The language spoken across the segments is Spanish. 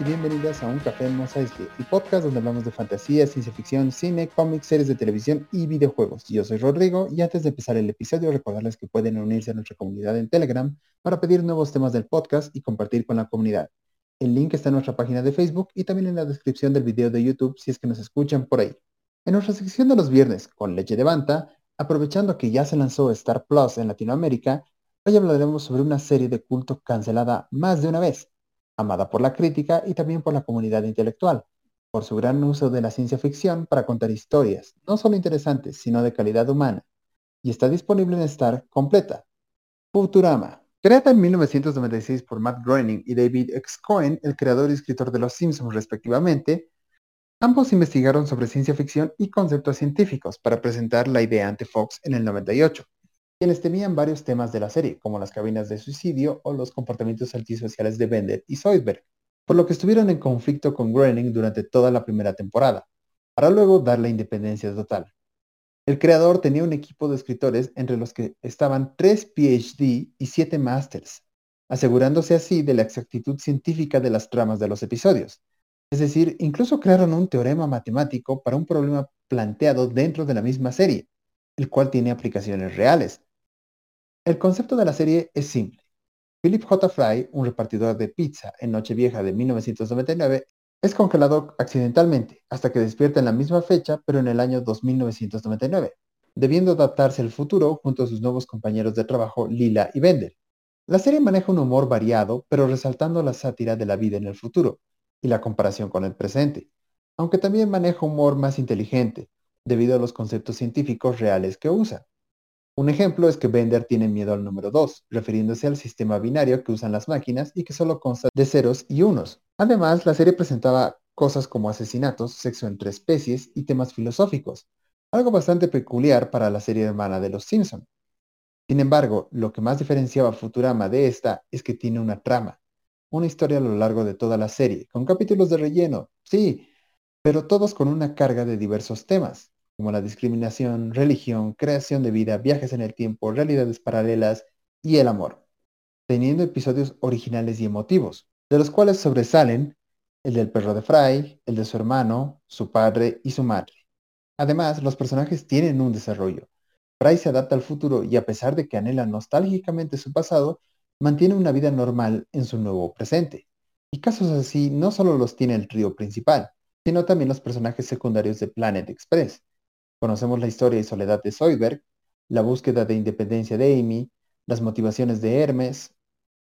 y bienvenidas a Un Café en Mos Eisley, el podcast donde hablamos de fantasía, ciencia ficción, cine, cómics, series de televisión y videojuegos. Yo soy Rodrigo y antes de empezar el episodio recordarles que pueden unirse a nuestra comunidad en Telegram para pedir nuevos temas del podcast y compartir con la comunidad. El link está en nuestra página de Facebook y también en la descripción del video de YouTube si es que nos escuchan por ahí. En nuestra sección de los viernes con leche de banta, aprovechando que ya se lanzó Star Plus en Latinoamérica, hoy hablaremos sobre una serie de culto cancelada más de una vez amada por la crítica y también por la comunidad intelectual, por su gran uso de la ciencia ficción para contar historias, no solo interesantes, sino de calidad humana, y está disponible en Star completa. Futurama. Creada en 1996 por Matt Groening y David X. Cohen, el creador y escritor de Los Simpsons respectivamente, ambos investigaron sobre ciencia ficción y conceptos científicos para presentar la idea ante Fox en el 98 quienes temían varios temas de la serie, como las cabinas de suicidio o los comportamientos antisociales de Bender y Zoidberg, por lo que estuvieron en conflicto con Groening durante toda la primera temporada, para luego dar la independencia total. El creador tenía un equipo de escritores entre los que estaban tres PhD y siete Masters, asegurándose así de la exactitud científica de las tramas de los episodios. Es decir, incluso crearon un teorema matemático para un problema planteado dentro de la misma serie, el cual tiene aplicaciones reales, el concepto de la serie es simple. Philip J. Fry, un repartidor de pizza en Nochevieja de 1999, es congelado accidentalmente hasta que despierta en la misma fecha, pero en el año 2999, debiendo adaptarse al futuro junto a sus nuevos compañeros de trabajo Lila y Bender. La serie maneja un humor variado, pero resaltando la sátira de la vida en el futuro y la comparación con el presente, aunque también maneja humor más inteligente, debido a los conceptos científicos reales que usa. Un ejemplo es que Bender tiene miedo al número 2, refiriéndose al sistema binario que usan las máquinas y que solo consta de ceros y unos. Además, la serie presentaba cosas como asesinatos, sexo entre especies y temas filosóficos, algo bastante peculiar para la serie hermana de Los Simpson. Sin embargo, lo que más diferenciaba a Futurama de esta es que tiene una trama, una historia a lo largo de toda la serie, con capítulos de relleno, sí, pero todos con una carga de diversos temas, como la discriminación, religión, creación de vida, viajes en el tiempo, realidades paralelas y el amor, teniendo episodios originales y emotivos, de los cuales sobresalen el del perro de Fry, el de su hermano, su padre y su madre. Además, los personajes tienen un desarrollo. Fry se adapta al futuro y a pesar de que anhela nostálgicamente su pasado, mantiene una vida normal en su nuevo presente. Y casos así no solo los tiene el trío principal, sino también los personajes secundarios de Planet Express, Conocemos la historia y soledad de Zoidberg, la búsqueda de independencia de Amy, las motivaciones de Hermes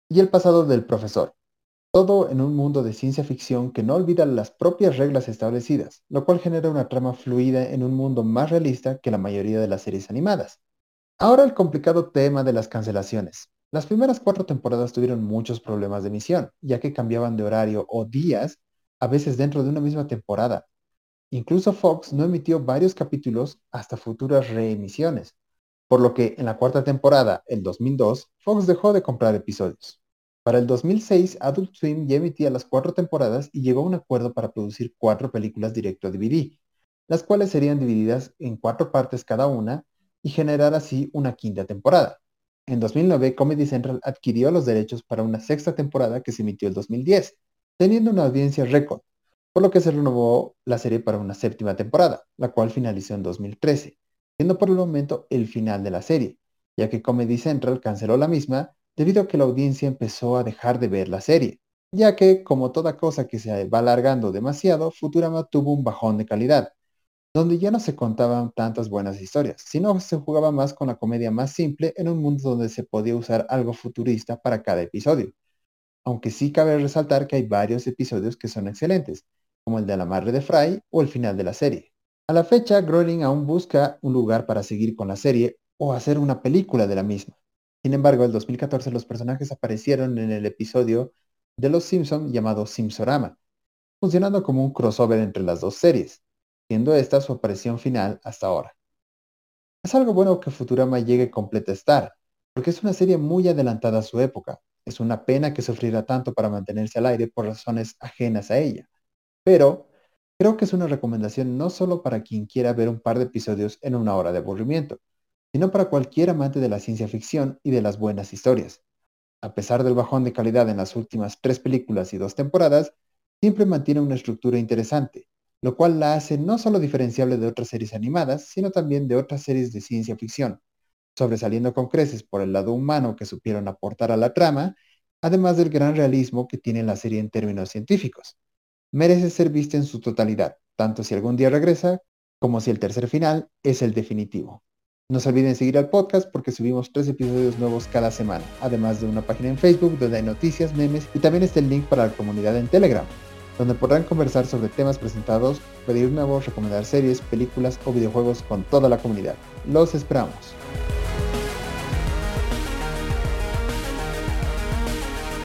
y el pasado del profesor. Todo en un mundo de ciencia ficción que no olvida las propias reglas establecidas, lo cual genera una trama fluida en un mundo más realista que la mayoría de las series animadas. Ahora el complicado tema de las cancelaciones. Las primeras cuatro temporadas tuvieron muchos problemas de emisión, ya que cambiaban de horario o días, a veces dentro de una misma temporada, Incluso Fox no emitió varios capítulos hasta futuras reemisiones, por lo que en la cuarta temporada, el 2002, Fox dejó de comprar episodios. Para el 2006, Adult Swim ya emitía las cuatro temporadas y llegó a un acuerdo para producir cuatro películas directo a DVD, las cuales serían divididas en cuatro partes cada una y generar así una quinta temporada. En 2009, Comedy Central adquirió los derechos para una sexta temporada que se emitió el 2010, teniendo una audiencia récord, por lo que se renovó la serie para una séptima temporada, la cual finalizó en 2013, siendo por el momento el final de la serie, ya que Comedy Central canceló la misma debido a que la audiencia empezó a dejar de ver la serie, ya que, como toda cosa que se va alargando demasiado, Futurama tuvo un bajón de calidad, donde ya no se contaban tantas buenas historias, sino se jugaba más con la comedia más simple en un mundo donde se podía usar algo futurista para cada episodio. Aunque sí cabe resaltar que hay varios episodios que son excelentes, como el de la madre de Fry o el final de la serie. A la fecha, Groening aún busca un lugar para seguir con la serie o hacer una película de la misma. Sin embargo, en 2014 los personajes aparecieron en el episodio de Los Simpson llamado Simpsorama, funcionando como un crossover entre las dos series, siendo esta su aparición final hasta ahora. Es algo bueno que Futurama llegue completa a estar, porque es una serie muy adelantada a su época. Es una pena que sufriera tanto para mantenerse al aire por razones ajenas a ella. Pero creo que es una recomendación no solo para quien quiera ver un par de episodios en una hora de aburrimiento, sino para cualquier amante de la ciencia ficción y de las buenas historias. A pesar del bajón de calidad en las últimas tres películas y dos temporadas, siempre mantiene una estructura interesante, lo cual la hace no solo diferenciable de otras series animadas, sino también de otras series de ciencia ficción, sobresaliendo con creces por el lado humano que supieron aportar a la trama, además del gran realismo que tiene la serie en términos científicos. Merece ser vista en su totalidad, tanto si algún día regresa, como si el tercer final es el definitivo. No se olviden seguir al podcast porque subimos tres episodios nuevos cada semana, además de una página en Facebook donde hay noticias, memes y también está el link para la comunidad en Telegram, donde podrán conversar sobre temas presentados, pedir nuevos, recomendar series, películas o videojuegos con toda la comunidad. Los esperamos.